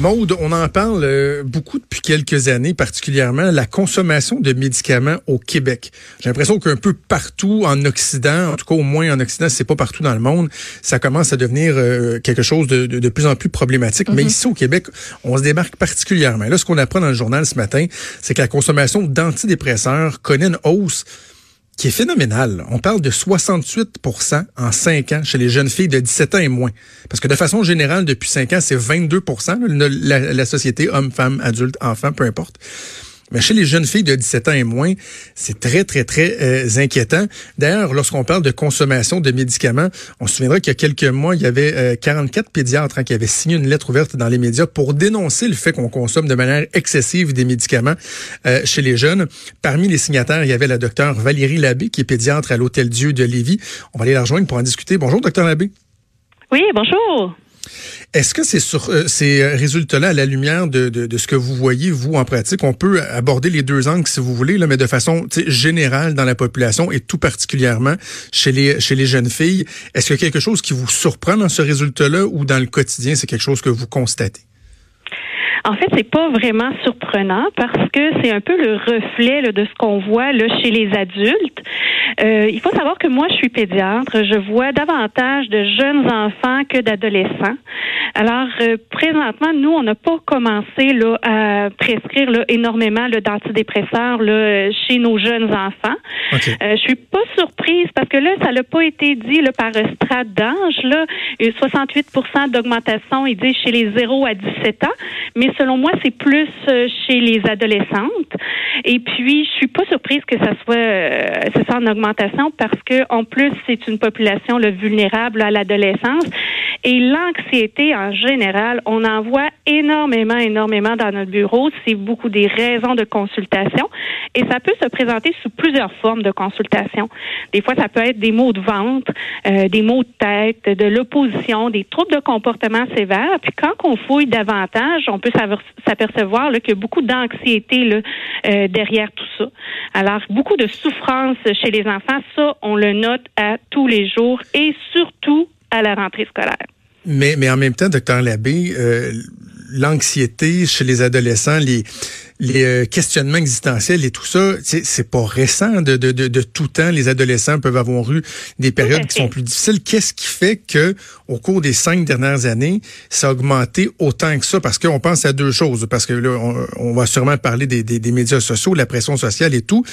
Maude, on en parle euh, beaucoup depuis quelques années, particulièrement la consommation de médicaments au Québec. J'ai l'impression qu'un peu partout en Occident, en tout cas au moins en Occident, c'est pas partout dans le monde, ça commence à devenir euh, quelque chose de, de, plus en plus problématique. Mais mhm. ici au Québec, on se démarque particulièrement. Là, ce qu'on apprend dans le journal ce matin, c'est que la consommation d'antidépresseurs connaît une hausse qui est phénoménal. On parle de 68% en 5 ans chez les jeunes filles de 17 ans et moins. Parce que de façon générale, depuis 5 ans, c'est 22 la, la société, hommes, femmes, adultes, enfants, peu importe. Mais chez les jeunes filles de 17 ans et moins, c'est très, très, très euh, inquiétant. D'ailleurs, lorsqu'on parle de consommation de médicaments, on se souviendra qu'il y a quelques mois, il y avait 44 euh, pédiatres hein, qui avaient signé une lettre ouverte dans les médias pour dénoncer le fait qu'on consomme de manière excessive des médicaments euh, chez les jeunes. Parmi les signataires, il y avait la docteure Valérie Labbé, qui est pédiatre à l'Hôtel Dieu de Lévis. On va aller la rejoindre pour en discuter. Bonjour, docteur Labbé. Oui, bonjour. Est-ce que euh, ces résultats-là, à la lumière de, ce que vous voyez, vous, en pratique, on peut aborder les deux angles, si vous voulez, mais de façon générale dans la population et tout particulièrement chez les, chez les jeunes filles? Est-ce qu'il y a quelque chose qui vous surprend dans ce résultat-là ou dans le quotidien, c'est quelque chose que vous constatez? En fait, c'est pas vraiment surprenant parce que c'est un peu le reflet de ce qu'on voit là, chez les adultes. Euh, il faut savoir que moi, je suis pédiatre. Je vois davantage de jeunes enfants que d'adolescents. Alors, euh, présentement, nous, on n'a pas commencé là, à prescrire là, énormément d'antidépresseurs là, chez nos jeunes enfants. Okay. Euh, je suis pas surprise parce que là, ça n'a pas été dit là, par strate d'âge. Là, 68% d'augmentation, il dit chez les 0 à 17 ans. Mais selon moi, c'est plus euh, chez les adolescentes. Et puis, je suis pas surprise que ça soit, euh, ça en augmentation parce que, en plus, c'est une population le vulnérable à l'adolescence. Et l'anxiété, en général, on en voit énormément, énormément dans notre bureau. C'est beaucoup des raisons de consultation. Et ça peut se présenter sous plusieurs formes de consultation. Des fois, ça peut être des maux de ventre, euh, des maux de tête, de l'opposition, des troubles de comportement sévères. Puis quand on fouille davantage, on peut s'apercevoir qu'il y a beaucoup d'anxiété euh, derrière tout ça. Alors, beaucoup de souffrance chez les enfants, ça, on le note à tous les jours et surtout à la rentrée scolaire. Mais, mais en même temps, docteur Labbé, euh, l'anxiété chez les adolescents, les les euh, questionnements existentiels et tout ça, c'est pas récent de, de, de, tout temps. Les adolescents peuvent avoir eu des périodes qui sont plus difficiles. Qu'est-ce qui fait que au cours des cinq dernières années, ça a augmenté autant que ça? Parce qu'on pense à deux choses. Parce que là, on, va sûrement parler des, des, des, médias sociaux, la pression sociale et tout.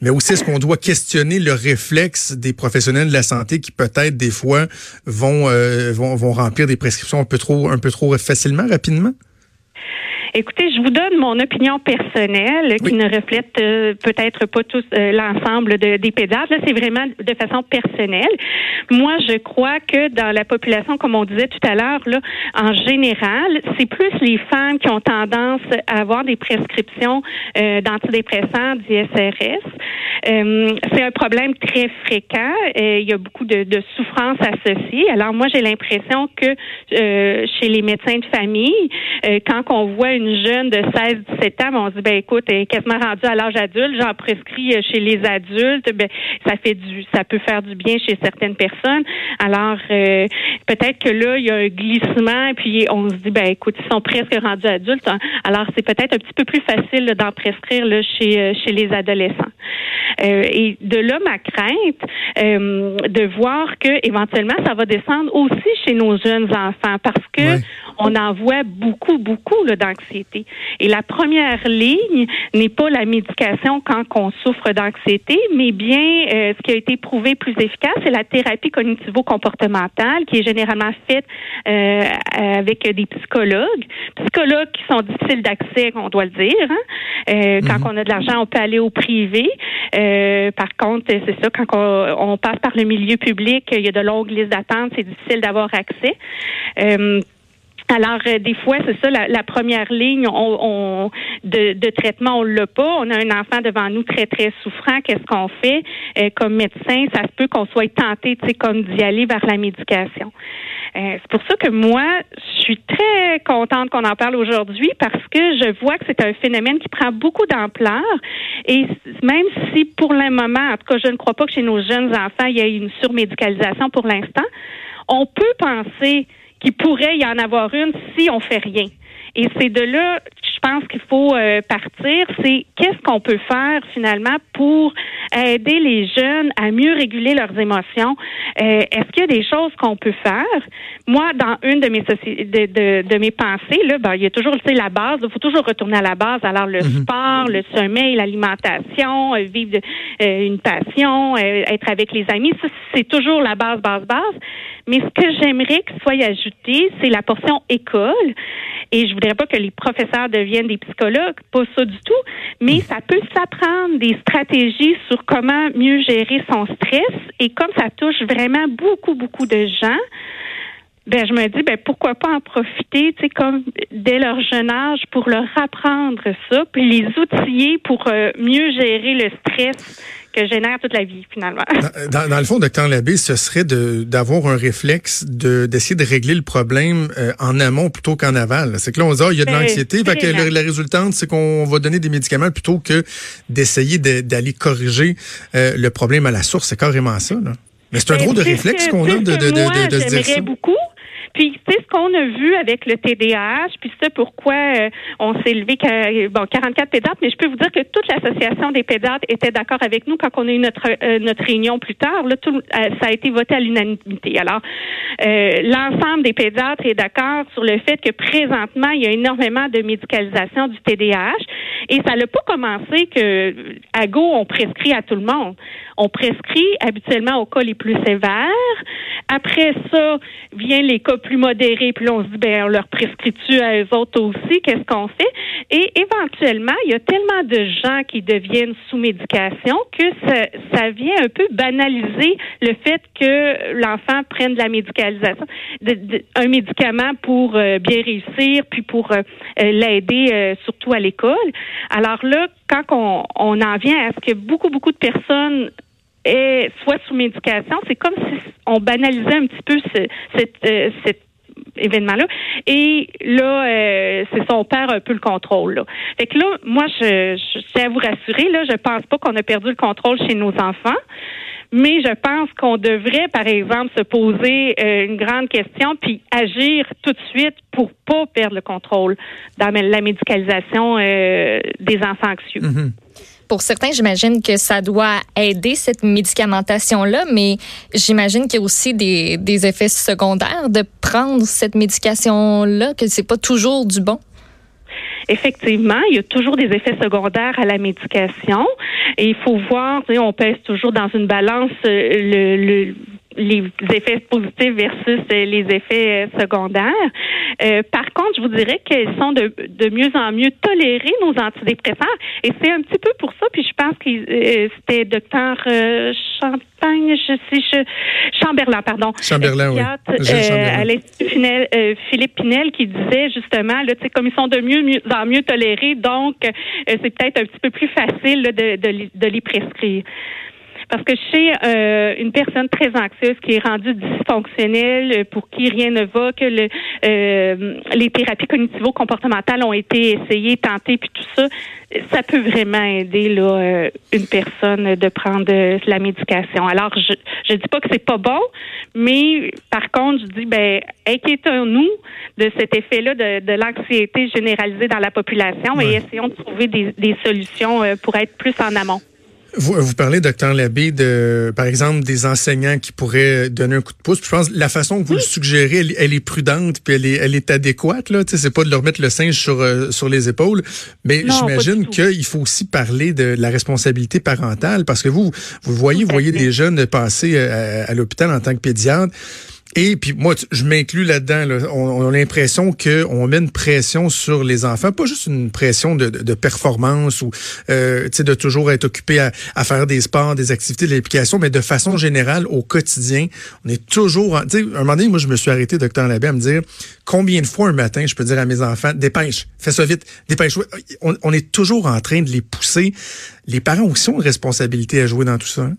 Mais aussi, est-ce qu'on doit questionner le réflexe des professionnels de la santé qui peut-être des fois vont, euh, vont, vont remplir des prescriptions un peu trop, un peu trop facilement, rapidement? Écoutez, je vous donne mon opinion personnelle qui ne reflète euh, peut-être pas tous euh, l'ensemble de, des pédiatres. Là, c'est vraiment de façon personnelle. Moi, je crois que dans la population, comme on disait tout à l'heure, là, en général, c'est plus les femmes qui ont tendance à avoir des prescriptions euh, d'antidépresseurs, d'ISRS. Euh, c'est un problème très fréquent. il y a beaucoup de, de souffrances associées. Alors moi, j'ai l'impression que chez les médecins de famille, quand on voit une une jeune de 16-17 ans, on se dit, ben écoute, elle est quasiment rendue à l'âge adulte, j'en prescris euh, chez les adultes, ben ça fait du, ça peut faire du bien chez certaines personnes. Alors euh, peut-être que là, il y a un glissement, puis on se dit, ben écoute, ils sont presque rendus adultes, hein. alors c'est peut-être un petit peu plus facile d'en prescrire là, chez euh, chez les adolescents. et de là ma crainte de voir que éventuellement ça va descendre aussi chez nos jeunes enfants parce que on en voit beaucoup, beaucoup d'anxiété. Et la première ligne n'est pas la médication quand on souffre d'anxiété, mais bien euh, ce qui a été prouvé plus efficace, c'est la thérapie cognitivo-comportementale qui est généralement faite euh, avec des psychologues, psychologues qui sont difficiles d'accès, on doit le dire. Hein. Euh, quand mhm. on a de l'argent, on peut aller au privé. par contre, c'est ça, quand on, passe par le milieu public, il y a de longues listes d'attente, c'est difficile d'avoir accès. Alors, euh, des fois, c'est ça, la, première ligne on, de, de, traitement, on l'a pas. On a un enfant devant nous très, très souffrant. Qu'est-ce qu'on fait? Euh, comme médecin, ça se peut qu'on soit tenté, tu sais, comme d'y aller vers la médication. Euh, c'est pour ça que moi, je suis très contente qu'on en parle aujourd'hui parce que je vois que c'est un phénomène qui prend beaucoup d'ampleur. Et même si pour le moment, en tout cas, je ne crois pas que chez nos jeunes enfants, il y ait une surmédicalisation pour l'instant, on peut penser qu'il pourrait y en avoir une si on fait rien. Et c'est de là, je pense qu'il faut euh, partir, c'est qu'est-ce qu'on peut faire finalement pour aider les jeunes à mieux réguler leurs émotions? Euh, est-ce qu'il y a des choses qu'on peut faire? Moi, dans une de mes de, de, de, mes pensées, là, ben, il y a toujours la base. Il faut toujours retourner à la base. Alors le mhm. sport, le sommeil, l'alimentation, euh, vivre une passion, être avec les amis, c'est toujours la base, base, base. Mais ce que j'aimerais que soit ajouté, c'est la portion école. Et je voudrais pas que les professeurs deviennent des psychologues, pas ça du tout, mais ça peut s'apprendre des stratégies sur comment mieux gérer son stress. Et comme ça touche vraiment beaucoup, beaucoup de gens, ben je me dis ben pourquoi pas en profiter, tu sais comme dès leur jeune âge pour leur apprendre ça, puis les outiller pour euh, mieux gérer le stress que génère toute la vie, finalement. Dans, dans le fond, docteur Labbé, ce serait d'avoir un réflexe de d'essayer de régler le problème euh, en amont plutôt qu'en aval. C'est que là, on dit, ah, il y a de ben, l'anxiété, fait que la, résultante, c'est qu'on va donner des médicaments plutôt que d'essayer d'aller corriger euh, le problème à la source. C'est carrément ça, là. Mais c'est un ben, drôle de réflexe qu'on a de, de, de, de, de se dire ça. beaucoup. Puis, c'est ce qu'on a vu avec le TDAH, puis c'est pourquoi euh, on s'est levé bon, 44 pédiatres, mais je peux vous dire que toute l'association des pédiatres était d'accord avec nous quand on a eu notre, euh, notre réunion plus tard. Là, tout, euh, ça a été voté à l'unanimité. Alors, l'ensemble des pédiatres est d'accord sur le fait que présentement, il y a énormément de médicalisation du TDAH et ça n'a pas commencé que à Go, on prescrit à tout le monde. On prescrit habituellement aux cas les plus sévères. Après ça, vient les cas plus modérés, puis on se dit, ben, on leur prescrit-tu à eux autres aussi? Qu'est-ce qu'on fait? Et éventuellement, il y a tellement de gens qui deviennent sous médication que ça, ça vient un peu banaliser le fait que l'enfant prenne de la médicalisation, de, un médicament pour euh, bien réussir, puis pour euh, l'aider euh, surtout à l'école. Alors là, quand on, en vient à ce que beaucoup, beaucoup de personnes soit sous médication, c'est comme si on banalisait un petit peu ce, euh, cet événement-là. Et là, euh, c'est son père un peu le contrôle. Là. Fait que là, moi, je, je tiens à vous rassurer, là, je pense pas qu'on a perdu le contrôle chez nos enfants. Mais je pense qu'on devrait, par exemple, se poser euh, une grande question puis agir tout de suite pour pas perdre le contrôle dans la médicalisation des enfants anxieux. Mm-hmm pour certains, j'imagine que ça doit aider cette médicamentation-là, mais j'imagine qu'il y a aussi des, des, effets secondaires de prendre cette médication-là, que c'est pas toujours du bon. Effectivement, il y a toujours des effets secondaires à la médication. Et il faut voir, on pèse toujours dans une balance euh, le, le les effets positifs versus euh, les effets euh, secondaires. Euh, par contre, je vous dirais qu'ils sont de, de mieux en mieux tolérés, nos antidépresseurs. Et c'est un petit peu pour ça, puis je pense que c'était docteur Champagne, je sais, je, Chamberlain, pardon. Chamberlain, oui. Philippe Pinel qui disait justement, là, comme ils sont de mieux, mieux en mieux tolérés, donc c'est peut-être un petit peu plus facile de, de, de les prescrire. Parce que chez euh, une personne très anxieuse qui est rendue dysfonctionnelle, euh, pour qui rien ne va, que le, euh, les thérapies cognitivo-comportementales ont été essayées, tentées, puis tout ça, ça peut vraiment aider là, une personne de prendre de la médication. Alors, je je dis pas que c'est pas bon, mais par contre, je dis ben inquiétons-nous de cet effet-là de, de l'anxiété généralisée dans la population et essayons de trouver des, des solutions pour être plus en amont. Vous, vous parlez, docteur Labbé, de, par exemple, des enseignants qui pourraient donner un coup de pouce. je pense que la façon que vous le suggérez, elle, est prudente, puis elle est, elle est adéquate. Là, c'est pas de leur mettre le singe sur euh, sur les épaules, mais j'imagine qu'il faut aussi parler de la responsabilité parentale, parce que vous, vous voyez, vous voyez des jeunes passer euh, à l'hôpital en tant que pédiatre. Et puis moi, je m'inclus là-dedans. On, a l'impression qu'on met une pression sur les enfants, pas juste une pression de, de, performance ou euh, de toujours être occupé à, à, faire des sports, des activités de l'application, mais de façon générale, au quotidien, on est toujours... Tu sais, un moment donné, moi, je me suis arrêté, docteur Labbé, à me dire combien de fois un matin je peux dire à mes enfants, dépêche, fais ça vite, dépêche. On, on est toujours en train de les pousser. Les parents aussi ont une responsabilité à jouer dans tout ça. Hein?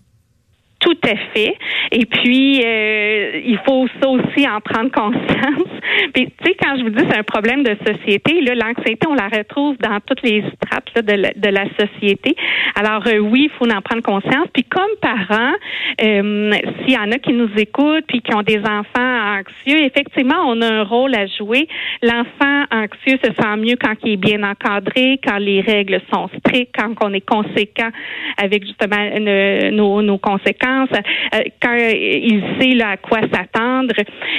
Tout à fait. Et puis, euh, il faut ça aussi en prendre conscience. Puis, tu sais, quand je vous dis c'est un problème de société, là, l'anxiété, on la retrouve dans toutes les strates de, la, société. Alors euh, oui, il faut en prendre conscience. Puis comme parents, euh, s'il y en a qui nous écoutent puis qui ont des enfants anxieux, effectivement, on a un rôle à jouer. L'enfant anxieux se sent mieux quand il est bien encadré, quand les règles sont strictes, quand on est conséquent avec justement nos, conséquences, euh, quand il sait à quoi s'attendre.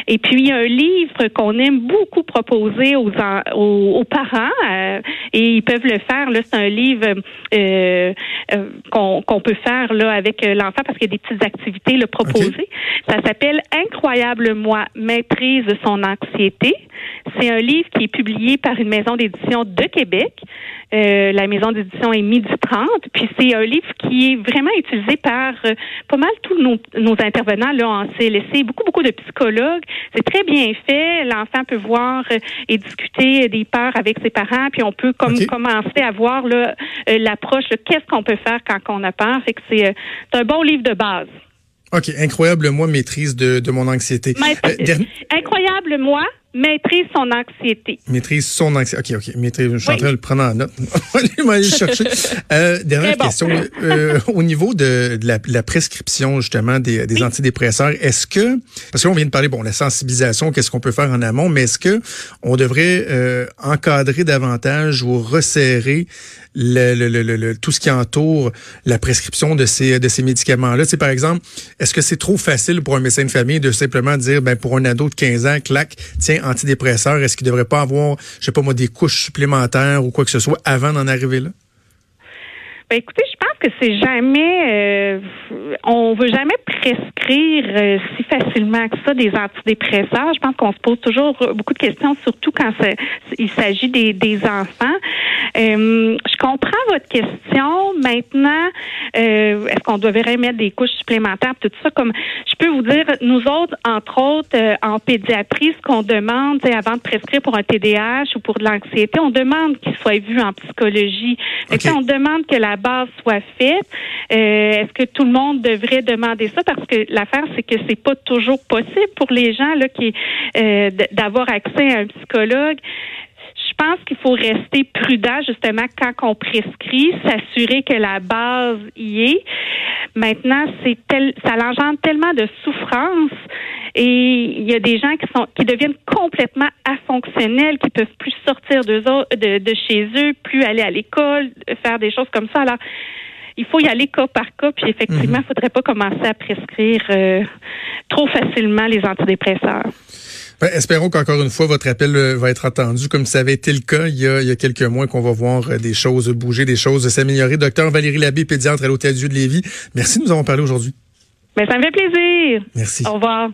Et puis, il y a un livre qu'on aime beaucoup proposer aux, parents et ils peuvent le faire. Là, c'est un livre euh, euh, qu'on peut faire là avec l'enfant parce qu'il y a des petites activités le proposées. Ça s'appelle Incroyable moi, maîtrise son anxiété. C'est un livre qui est publié par une maison d'édition de Québec. Euh, la maison d'édition est Midi 30. Puis c'est un livre qui est vraiment utilisé par euh, pas mal tous nos, nos, intervenants là en CLSC, beaucoup, beaucoup de psychologues. C'est très bien fait. L'enfant peut voir euh, et discuter des peurs avec ses parents, puis on peut comme commencer à voir l'approche, qu'est-ce qu'on peut faire quand on a peur. Fait que c'est un bon livre de base. OK, incroyable moi maîtrise de, de mon anxiété. incroyable moi maîtrise son anxiété. Maîtrise son anxiété. OK, OK. Maîtrise, je suis en train de le prendre en note. On va aller chercher. Euh, dernière question. Euh, au niveau de, de, la, la, prescription, justement, des, des antidépresseurs, est-ce que, parce qu'on vient de parler, bon, la sensibilisation, qu'est-ce qu'on peut faire en amont, mais est-ce que on devrait euh, encadrer davantage ou resserrer le, le, le, tout ce qui entoure la prescription de ces, de ces médicaments-là? C'est par exemple, est-ce que c'est trop facile pour un médecin de famille de simplement dire, ben, pour un ado de 15 ans, clac, tiens, antidépresseurs, est-ce qu'il ne devrait pas avoir, je sais pas moi, des couches supplémentaires ou quoi que ce soit avant d'en arriver là? Ben, écoutez, je pense que c'est jamais, euh, on veut jamais prescrire euh, si facilement que ça des antidépresseurs. Je pense qu'on se pose toujours beaucoup de questions, surtout quand il s'agit des, des enfants. Euh, je comprends votre question. Maintenant, euh, est-ce qu'on devrait mettre des couches supplémentaires, tout ça comme je peux vous dire, nous autres, entre autres, en pédiatrie, ce qu'on demande, avant de prescrire pour un TDAH ou pour de l'anxiété, on demande qu'il soit vu en psychologie. on demande que la base soit Euh, est-ce que tout le monde devrait demander ça? Parce que l'affaire, c'est que c'est pas toujours possible pour les gens là, qui euh, d'avoir accès à un psychologue. Je pense qu'il faut rester prudent justement quand on prescrit, s'assurer que la base y est. Maintenant, c'est tel, ça engendre tellement de souffrance et il y a des gens qui sont qui deviennent complètement afonctionnels, qui peuvent plus sortir de, de chez eux, plus aller à l'école, faire des choses comme ça. Alors il faut y aller cas par cas, puis effectivement, il ne mhm. faudrait pas commencer à prescrire euh, trop facilement les antidépresseurs. Ben, espérons qu'encore une fois, votre appel euh, va être entendu, comme ça avait été le cas il y a, il y a quelques mois, qu'on va voir euh, des choses bouger, des choses s'améliorer. Docteur Valérie Labbé, pédiatre à l'Hôtel Dieu de Lévis, merci de nous avoir parlé aujourd'hui. Ben, ça me fait plaisir. Merci. Au revoir.